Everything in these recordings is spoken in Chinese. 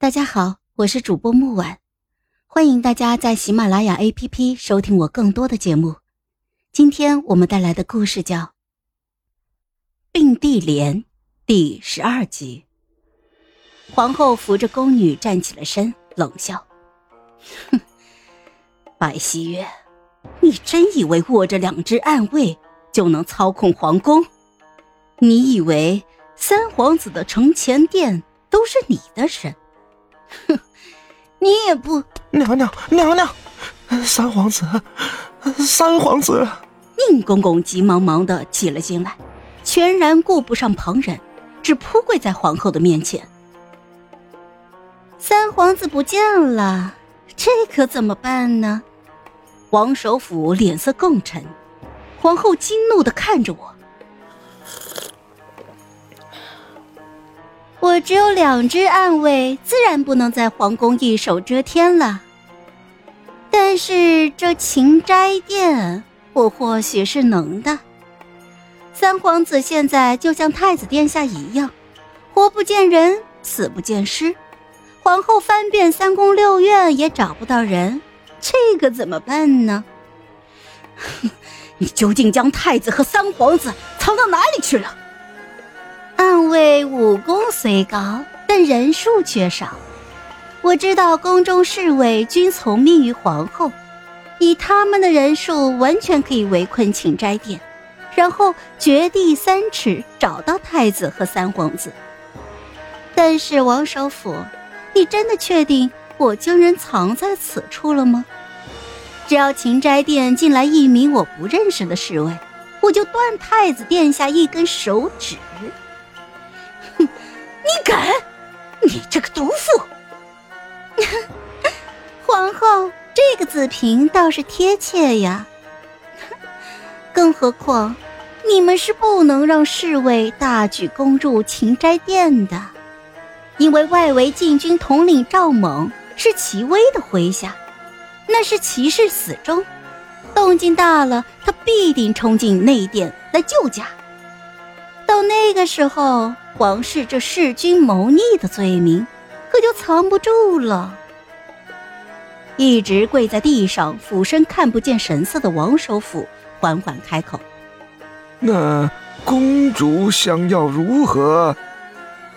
大家好，我是主播木婉，欢迎大家在喜马拉雅 APP 收听我更多的节目。今天我们带来的故事叫《并蒂莲》第十二集。皇后扶着宫女站起了身，冷笑：“哼，白希月，你真以为握着两只暗卫就能操控皇宫？你以为三皇子的承乾殿都是你的人？”哼，你也不娘娘娘娘，三皇子，三皇子！宁公公急忙忙的挤了进来，全然顾不上旁人，只扑跪在皇后的面前。三皇子不见了，这可怎么办呢？王首府脸色更沉，皇后惊怒的看着我。我只有两只暗卫，自然不能在皇宫一手遮天了。但是这秦斋殿，我或许是能的。三皇子现在就像太子殿下一样，活不见人，死不见尸。皇后翻遍三宫六院也找不到人，这个怎么办呢？你究竟将太子和三皇子藏到哪里去了？暗卫武功虽高，但人数却少。我知道宫中侍卫均从命于皇后，以他们的人数，完全可以围困请斋殿，然后掘地三尺找到太子和三皇子。但是王首府，你真的确定我将人藏在此处了吗？只要秦斋殿进来一名我不认识的侍卫，我就断太子殿下一根手指。你敢！你这个毒妇！皇后，这个子平倒是贴切呀。更何况，你们是不能让侍卫大举攻入秦斋殿的，因为外围禁军统领赵猛是齐威的麾下，那是齐氏死忠，动静大了，他必定冲进内殿来救驾。到那个时候，皇室这弑君谋逆的罪名，可就藏不住了。一直跪在地上、俯身看不见神色的王首府缓缓开口：“那公主想要如何？”“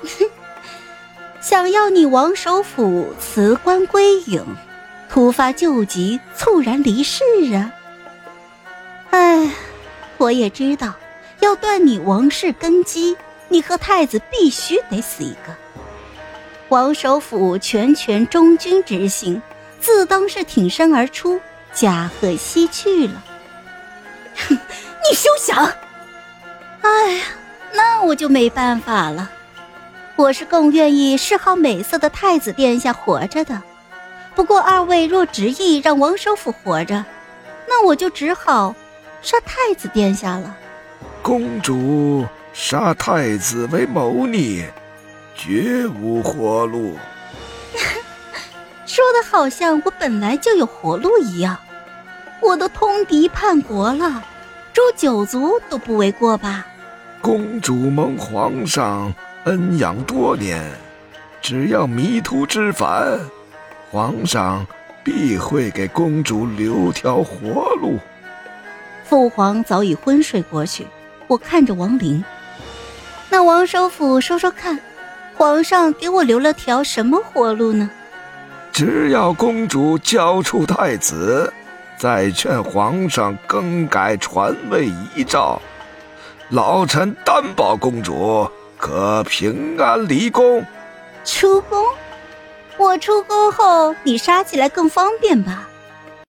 想要你王首府辞官归隐，突发旧疾，猝然离世啊！”“哎，我也知道。”要断你王室根基，你和太子必须得死一个。王首府全权忠君之心，自当是挺身而出，驾鹤西去了。你休想！哎呀，那我就没办法了。我是更愿意嗜好美色的太子殿下活着的。不过二位若执意让王首府活着，那我就只好杀太子殿下了。公主杀太子为谋逆，绝无活路。说的好像我本来就有活路一样。我都通敌叛国了，诛九族都不为过吧？公主蒙皇上恩养多年，只要迷途知返，皇上必会给公主留条活路。父皇早已昏睡过去。我看着王林，那王首府说说看，皇上给我留了条什么活路呢？只要公主交出太子，再劝皇上更改传位遗诏，老臣担保公主可平安离宫。出宫？我出宫后，你杀起来更方便吧？